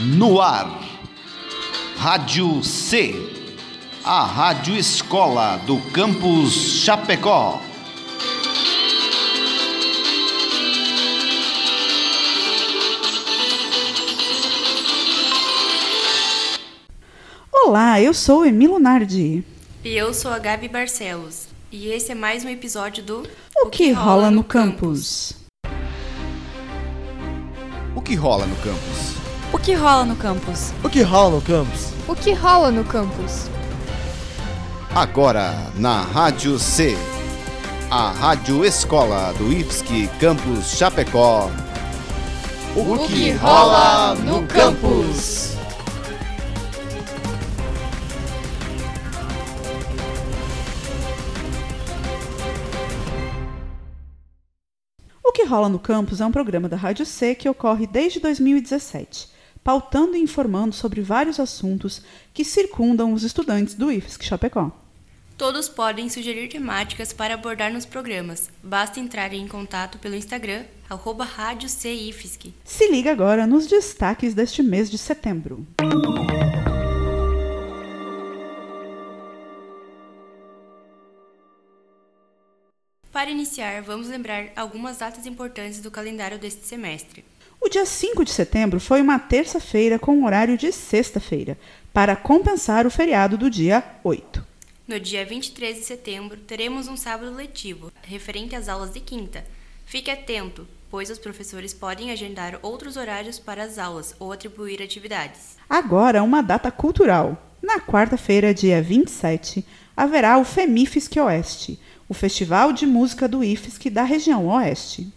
No ar, Rádio C, a Rádio Escola do Campus Chapecó. Olá, eu sou Emilo Nardi. E eu sou a Gabi Barcelos. E esse é mais um episódio do O, que, rola no campus? O que rola no campus? O que rola no campus? O que rola no campus? O que rola no campus? Agora na Rádio C, a Rádio Escola do IFSC Campus Chapecó. O que rola no campus? O que rola no campus é um programa da Rádio C que ocorre desde 2017, pautando e informando sobre vários assuntos que circundam os estudantes do IFSC Chapecó. Todos podem sugerir temáticas para abordar nos programas. Basta entrar em contato pelo Instagram, arroba Rádio CIFSC. Se liga agora nos destaques deste mês de setembro. Para iniciar, vamos lembrar algumas datas importantes do calendário deste semestre. O dia 5 de setembro foi uma terça-feira com horário de sexta-feira, para compensar o feriado do dia 8. No dia 23 de setembro, teremos um sábado letivo, referente às aulas de quinta. Fique atento, pois os professores podem agendar outros horários para as aulas ou atribuir atividades. Agora, uma data cultural. Na quarta-feira, dia 27, haverá o FEMIFSC Oeste, o Festival de Música do IFSC da região Oeste.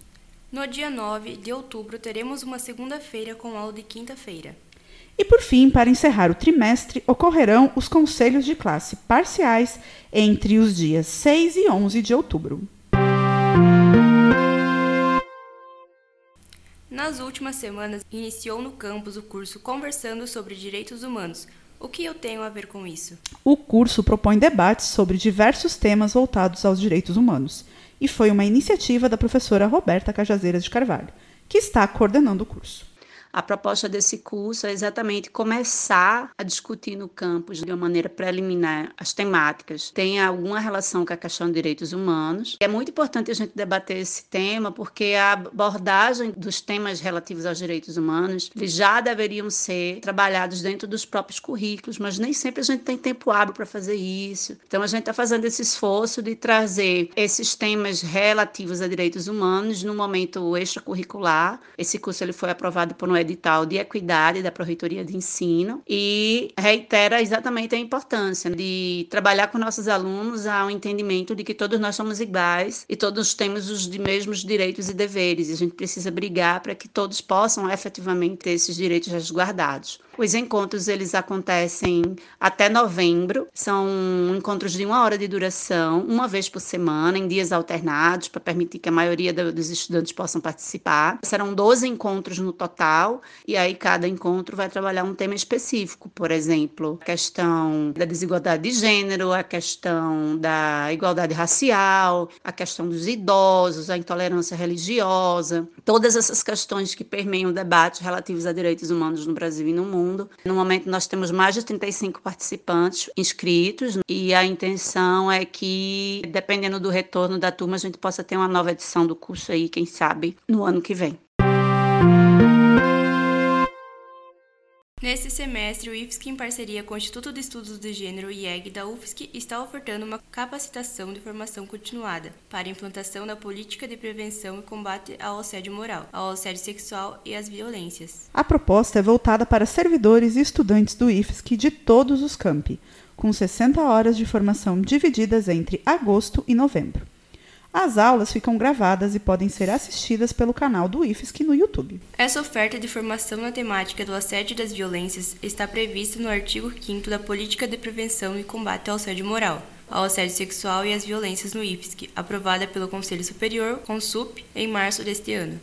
No dia 9 de outubro, teremos uma segunda-feira com aula de quinta-feira. E por fim, para encerrar o trimestre, ocorrerão os conselhos de classe parciais entre os dias 6 e 11 de outubro. Nas últimas semanas, iniciou no campus o curso Conversando sobre Direitos Humanos. O que eu tenho a ver com isso? O curso propõe debates sobre diversos temas voltados aos direitos humanos e foi uma iniciativa da professora Roberta Cajazeiras de Carvalho, que está coordenando o curso. A proposta desse curso é exatamente começar a discutir no campus de uma maneira preliminar as temáticas. Tem alguma relação com a questão de direitos humanos. É muito importante a gente debater esse tema porque a abordagem dos temas relativos aos direitos humanos eles já deveriam ser trabalhados dentro dos próprios currículos, mas nem sempre a gente tem tempo hábil para fazer isso. Então a gente está fazendo esse esforço de trazer esses temas relativos a direitos humanos no momento extracurricular. Esse curso ele foi aprovado por edital de equidade da Pró-Reitoria de Ensino e reitera exatamente a importância de trabalhar com nossos alunos ao entendimento de que todos nós somos iguais e todos temos os mesmos direitos e deveres e a gente precisa brigar para que todos possam efetivamente ter esses direitos resguardados. Os encontros eles acontecem até novembro, são encontros de uma hora de duração, uma vez por semana, em dias alternados, para permitir que a maioria dos estudantes possam participar. Serão 12 encontros no total, e aí cada encontro vai trabalhar um tema específico, por exemplo, a questão da desigualdade de gênero, a questão da igualdade racial, a questão dos idosos, a intolerância religiosa, todas essas questões que permeiam debates relativos a direitos humanos no Brasil e no mundo mundo. No momento, nós temos mais de 35 participantes inscritos e a intenção é que, dependendo do retorno da turma, a gente possa ter uma nova edição do curso aí, quem sabe, no ano que vem. Neste semestre, o IFSC, em parceria com o Instituto de Estudos de Gênero IEG da UFSC, está ofertando uma capacitação de formação continuada para implantação da política de prevenção e combate ao assédio moral, ao assédio sexual e às violências. A proposta é voltada para servidores e estudantes do IFSC de todos os campi, com 60 horas de formação divididas entre agosto e novembro. As aulas ficam gravadas e podem ser assistidas pelo canal do IFSC no YouTube. Essa oferta de formação na temática do assédio e das violências está prevista no artigo 5 da Política de Prevenção e Combate ao Assédio Moral, ao Assédio Sexual e às Violências no IFSC, aprovada pelo Conselho Superior, CONSUP, em março deste ano.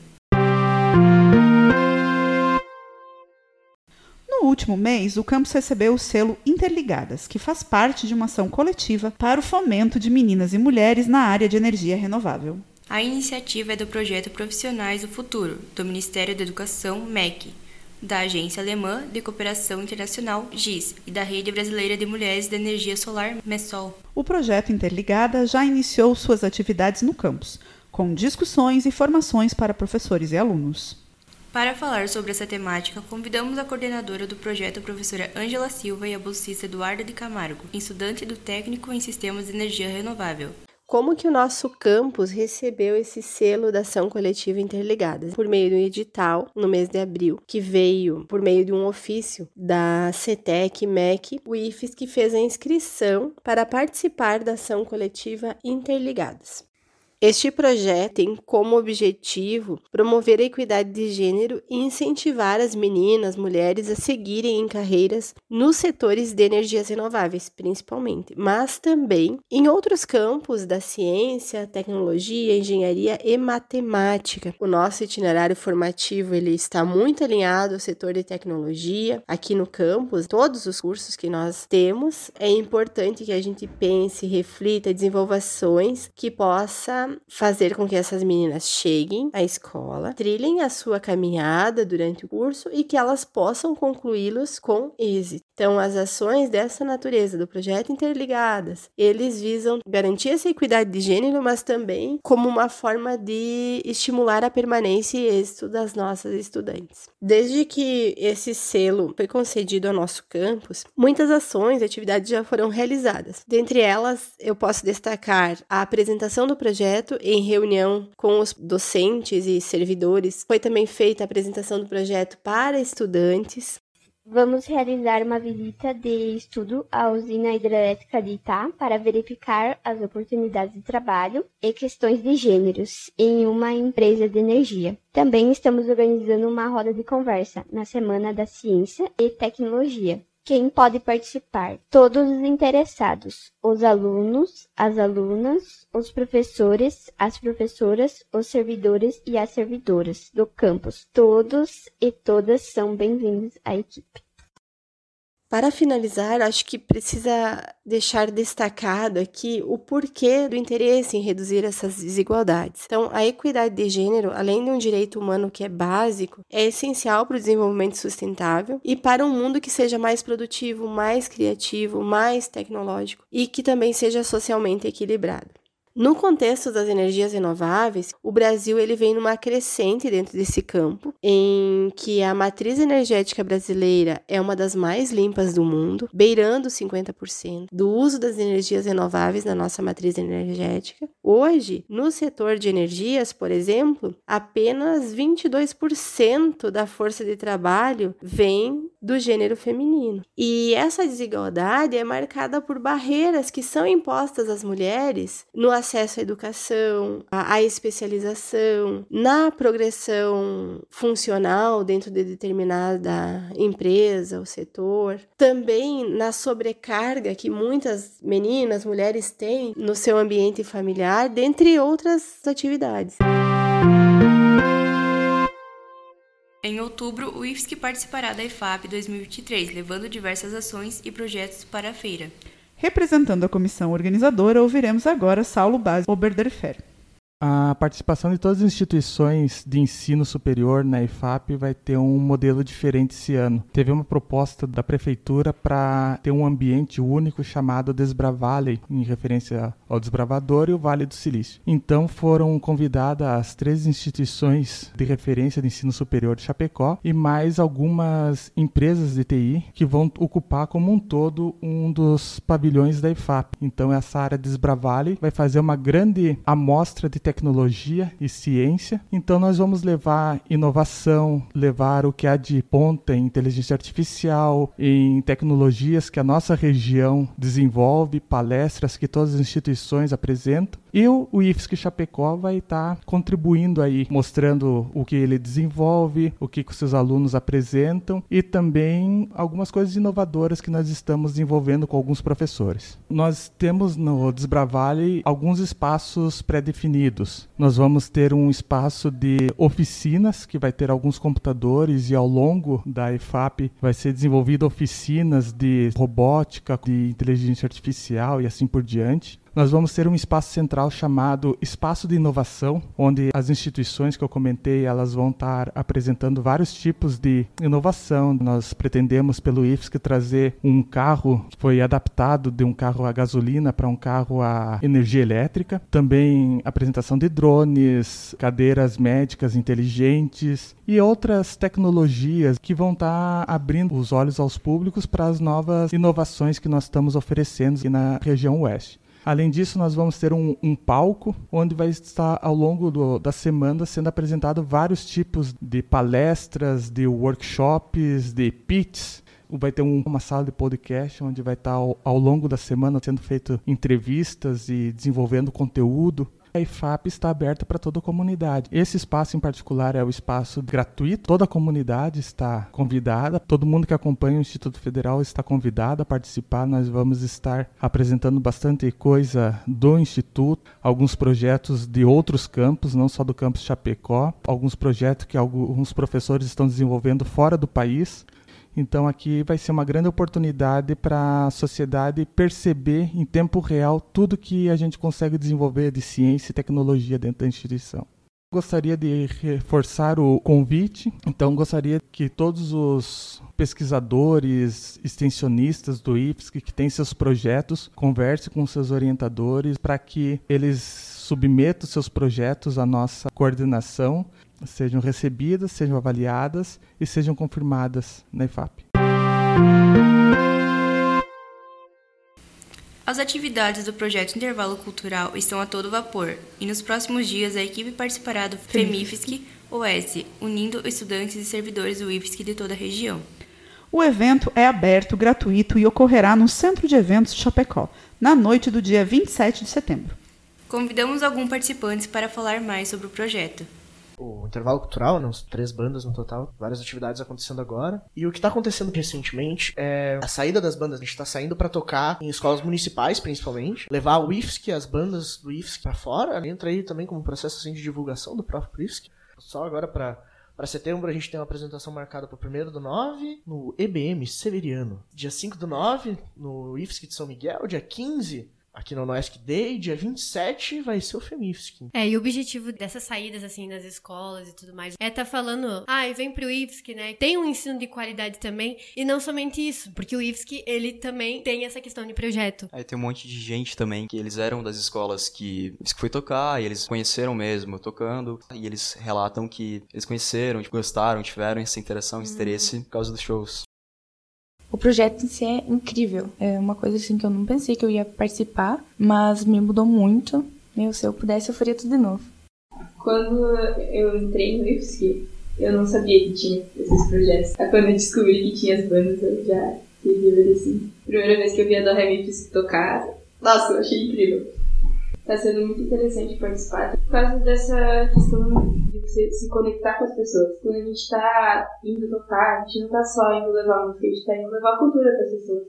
Último mês, o campus recebeu o selo Interligadas, que faz parte de uma ação coletiva para o fomento de meninas e mulheres na área de energia renovável. A iniciativa é do projeto Profissionais do Futuro, do Ministério da Educação, MEC. da Agência Alemã de Cooperação Internacional, GIS, e da Rede Brasileira de Mulheres de Energia Solar, MESOL. O projeto Interligada já iniciou suas atividades no campus, com discussões e formações para professores e alunos. Para falar sobre essa temática, convidamos a coordenadora do projeto, professora Ângela Silva, e a bolsista Eduarda de Camargo, estudante do técnico em sistemas de energia renovável. Como que o nosso campus recebeu esse selo da ação coletiva interligada? Por meio do edital, no mês de abril, que veio por meio de um ofício da CETEC MEC, o IFES que fez a inscrição para participar da ação coletiva interligadas. Este projeto tem como objetivo promover a equidade de gênero e incentivar as meninas, mulheres a seguirem em carreiras nos setores de energias renováveis, principalmente, mas também em outros campos da ciência, tecnologia, engenharia e matemática. O nosso itinerário formativo ele está muito alinhado ao setor de tecnologia aqui no campus. Todos os cursos que nós temos é importante que a gente pense, reflita, desenvolva ações que possa fazer com que essas meninas cheguem à escola, trilhem a sua caminhada durante o curso e que elas possam concluí-los com êxito. Então, as ações dessa natureza do projeto Interligadas, eles visam garantir essa equidade de gênero, mas também como uma forma de estimular a permanência e êxito das nossas estudantes. Desde que esse selo foi concedido ao nosso campus, muitas ações e atividades já foram realizadas. Dentre elas, eu posso destacar a apresentação do projeto em reunião com os docentes e servidores. Foi também feita a apresentação do projeto para estudantes, Vamos realizar uma visita de estudo à usina hidrelétrica de Itá para verificar as oportunidades de trabalho e questões de gêneros em uma empresa de energia. Também estamos organizando uma roda de conversa na Semana da Ciência e Tecnologia. Quem pode participar? Todos os interessados: os alunos, as alunas, os professores, as professoras, os servidores e as servidoras do campus. Todos e todas são bem-vindos à equipe. Para finalizar, acho que precisa deixar destacado aqui o porquê do interesse em reduzir essas desigualdades. Então, a equidade de gênero, além de um direito humano que é básico, é essencial para o desenvolvimento sustentável e para um mundo que seja mais produtivo, mais criativo, mais tecnológico e que também seja socialmente equilibrado. No contexto das energias renováveis, o Brasil ele vem numa crescente dentro desse campo, em que a matriz energética brasileira é uma das mais limpas do mundo, beirando 50% do uso das energias renováveis na nossa matriz energética. Hoje, no setor de energias, por exemplo, apenas 22% da força de trabalho vem do gênero feminino. E essa desigualdade é marcada por barreiras que são impostas às mulheres no acesso à educação, à especialização, na progressão funcional dentro de determinada empresa ou setor, também na sobrecarga que muitas meninas, mulheres têm no seu ambiente familiar, dentre outras atividades. Em outubro, o IFSC participará da IFAP 2023, levando diversas ações e projetos para a feira. Representando a comissão organizadora, ouviremos agora Saulo Baz Oberderfer. A participação de todas as instituições de ensino superior na IFAP vai ter um modelo diferente esse ano. Teve uma proposta da prefeitura para ter um ambiente único chamado Desbravale, em referência ao desbravador e o Vale do Silício. Então foram convidadas as três instituições de referência de ensino superior de Chapecó e mais algumas empresas de TI que vão ocupar como um todo um dos pavilhões da IFAP. Então essa área Desbravale vai fazer uma grande amostra de tecnologia e ciência. Então nós vamos levar inovação, levar o que há de ponta em inteligência artificial, em tecnologias que a nossa região desenvolve, palestras que todas as instituições apresentam. E o, IFSC Chapecó vai estar tá contribuindo aí, mostrando o que ele desenvolve, o que, que os seus alunos apresentam e também algumas coisas inovadoras que nós estamos desenvolvendo com alguns professores. Nós temos no Desbravale alguns espaços pré-definidos. Nós vamos ter um espaço de oficinas que vai ter alguns computadores e ao longo da EFAP vai ser desenvolvido oficinas de robótica, de inteligência artificial e assim por diante nós vamos ter um espaço central chamado Espaço de Inovação, onde as instituições que eu comentei, elas vão estar apresentando vários tipos de inovação. Nós pretendemos pelo IFSC trazer um carro que foi adaptado de um carro a gasolina para um carro a energia elétrica. Também apresentação de drones, cadeiras médicas inteligentes e outras tecnologias que vão estar abrindo os olhos aos públicos para as novas inovações que nós estamos oferecendo aqui na região oeste. Além disso, nós vamos ter um, um palco onde vai estar ao longo do, da semana sendo apresentado vários tipos de palestras, de workshops, de pits. Vai ter um, uma sala de podcast onde vai estar ao, ao longo da semana sendo feito entrevistas e desenvolvendo conteúdo a IFAP está aberta para toda a comunidade. Esse espaço em particular é o espaço gratuito, toda a comunidade está convidada, todo mundo que acompanha o Instituto Federal está convidado a participar. Nós vamos estar apresentando bastante coisa do Instituto, alguns projetos de outros campos, não só do campus Chapecó, alguns projetos que alguns professores estão desenvolvendo fora do país. Então aqui vai ser uma grande oportunidade para a sociedade perceber em tempo real tudo que a gente consegue desenvolver de ciência e tecnologia dentro da instituição. Gostaria de reforçar o convite, então gostaria que todos os pesquisadores, extensionistas do IFSC que têm seus projetos, conversem com seus orientadores para que eles submetam seus projetos à nossa coordenação sejam recebidas, sejam avaliadas e sejam confirmadas na IFAP. As atividades do projeto Intervalo Cultural estão a todo vapor e nos próximos dias a equipe participará do FEMIFSC OS, unindo estudantes e servidores do IFSC de toda a região. O evento é aberto, gratuito e ocorrerá no Centro de Eventos Chapecó, na noite do dia 27 de setembro. Convidamos alguns participantes para falar mais sobre o projeto o intervalo cultural, né, três bandas no total, várias atividades acontecendo agora. E o que está acontecendo recentemente é a saída das bandas. A gente está saindo para tocar em escolas municipais, principalmente, levar o IFSC, as bandas do IFSC para fora. Entra aí também como processo assim, de divulgação do próprio IFSC. Só agora para para setembro a gente tem uma apresentação marcada para o 1 do 9 no EBM Severiano. Dia 5 do 9 no IFSC de São Miguel. Dia 15 aqui no Noesc Day, dia 27, vai ser o FEMIFSC. É, e o objetivo dessas saídas, assim, nas escolas e tudo mais, é tá falando, ah, vem pro IFSC, né? Tem um ensino de qualidade também, e não somente isso, porque o IFSC, ele também tem essa questão de projeto. Aí tem um monte de gente também, que eles eram das escolas que IFSC foi tocar, e eles conheceram mesmo tocando, e eles relatam que eles conheceram, tipo, gostaram, tiveram essa interação, esse hum. interesse por causa dos shows. O projeto em si é incrível. É uma coisa assim que eu não pensei que eu ia participar, mas me mudou muito. Meu, se eu pudesse, eu faria tudo de novo. Quando eu entrei no IFSC, eu não sabia que tinha esses projetos. Quando eu descobri que tinha as bandas, eu já fiquei assim. Primeira vez que eu vi a do Remy tocar, nossa, eu achei incrível. Tá sendo muito interessante participar por causa dessa questão de você se conectar com as pessoas. Quando a gente tá indo tocar, a gente não tá só indo levar música, a gente tá indo levar cultura para as pessoas.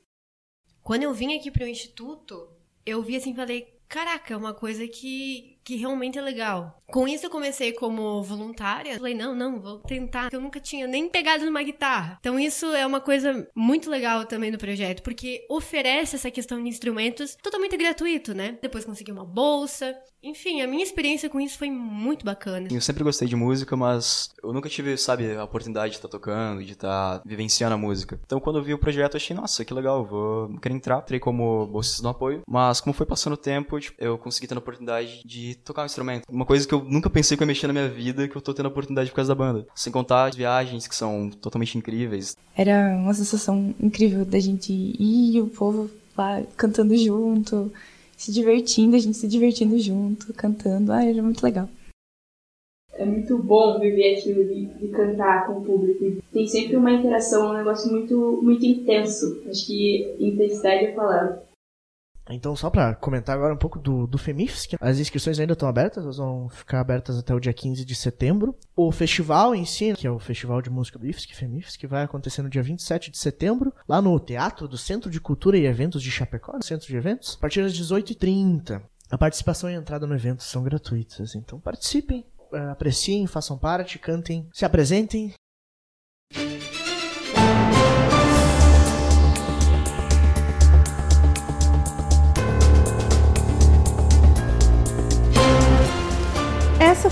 Quando eu vim aqui pro instituto, eu vi assim, falei, caraca, é uma coisa que que realmente é legal. Com isso eu comecei como voluntária. Falei, não, não, vou tentar. Eu nunca tinha nem pegado numa guitarra. Então isso é uma coisa muito legal também do projeto, porque oferece essa questão de instrumentos totalmente gratuito, né? Depois consegui uma bolsa. Enfim, a minha experiência com isso foi muito bacana. Eu sempre gostei de música, mas eu nunca tive, sabe, a oportunidade de estar tocando, de estar vivenciando a música. Então quando eu vi o projeto, achei, nossa, que legal, vou querer entrar. Entrei como bolsista no apoio, mas como foi passando o tempo, tipo, eu consegui ter a oportunidade de tocar um instrumento. Uma coisa que eu nunca pensei que eu ia mexer na minha vida, que eu tô tendo a oportunidade por causa da banda. Sem contar as viagens que são totalmente incríveis. Era uma sensação incrível da gente ir e o povo lá cantando junto, se divertindo, a gente se divertindo junto, cantando. Ah, era muito legal. É muito bom viver aquilo de, de cantar com o público. Tem sempre uma interação, um negócio muito, muito intenso. Acho que intensidade é a palavra. Então, só para comentar agora um pouco do, do FEMIFSC, as inscrições ainda estão abertas, elas vão ficar abertas até o dia 15 de setembro. O festival em si, que é o Festival de Música do IFSC, FEMIFSC, vai acontecer no dia 27 de setembro, lá no Teatro do Centro de Cultura e Eventos de Chapecó, Centro de Eventos, a partir das 18h30. A participação e a entrada no evento são gratuitas, então participem, eh, apreciem, façam parte, cantem, se apresentem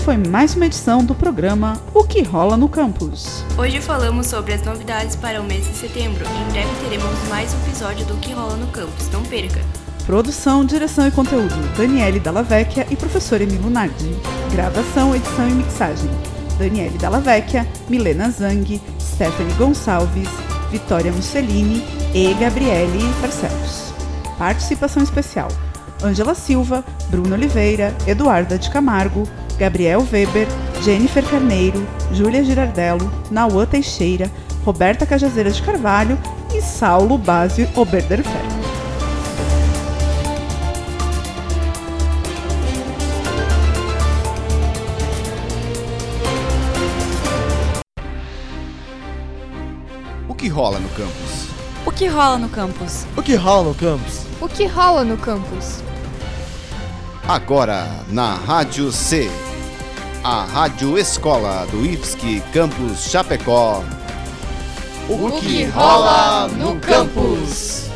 foi mais uma edição do programa O que rola no campus. Hoje falamos sobre as novidades para o mês de setembro. Em breve teremos mais um episódio do que rola no campus. Não perca! Produção, direção e conteúdo: Daniele Dallavecchia e professor Emílio Nardi. Gravação, edição e mixagem: Daniele Dallavecchia, Milena Zang, Stephanie Gonçalves, Vitória Mussolini e Gabriele Barcelos. Participação especial: Ângela Silva, Bruno Oliveira, Eduarda de Camargo, Gabriel Weber, Jennifer Carneiro, Júlia Girardello, Nauã Teixeira, Roberta Cajazeira de Carvalho e Saulo Básio Oberderfer. O que rola no campus? O que rola no campus? O que rola no campus? O que rola no campus? Agora na Rádio C, a Rádio Escola do IFSC Campus Chapecó. O que rola no campus?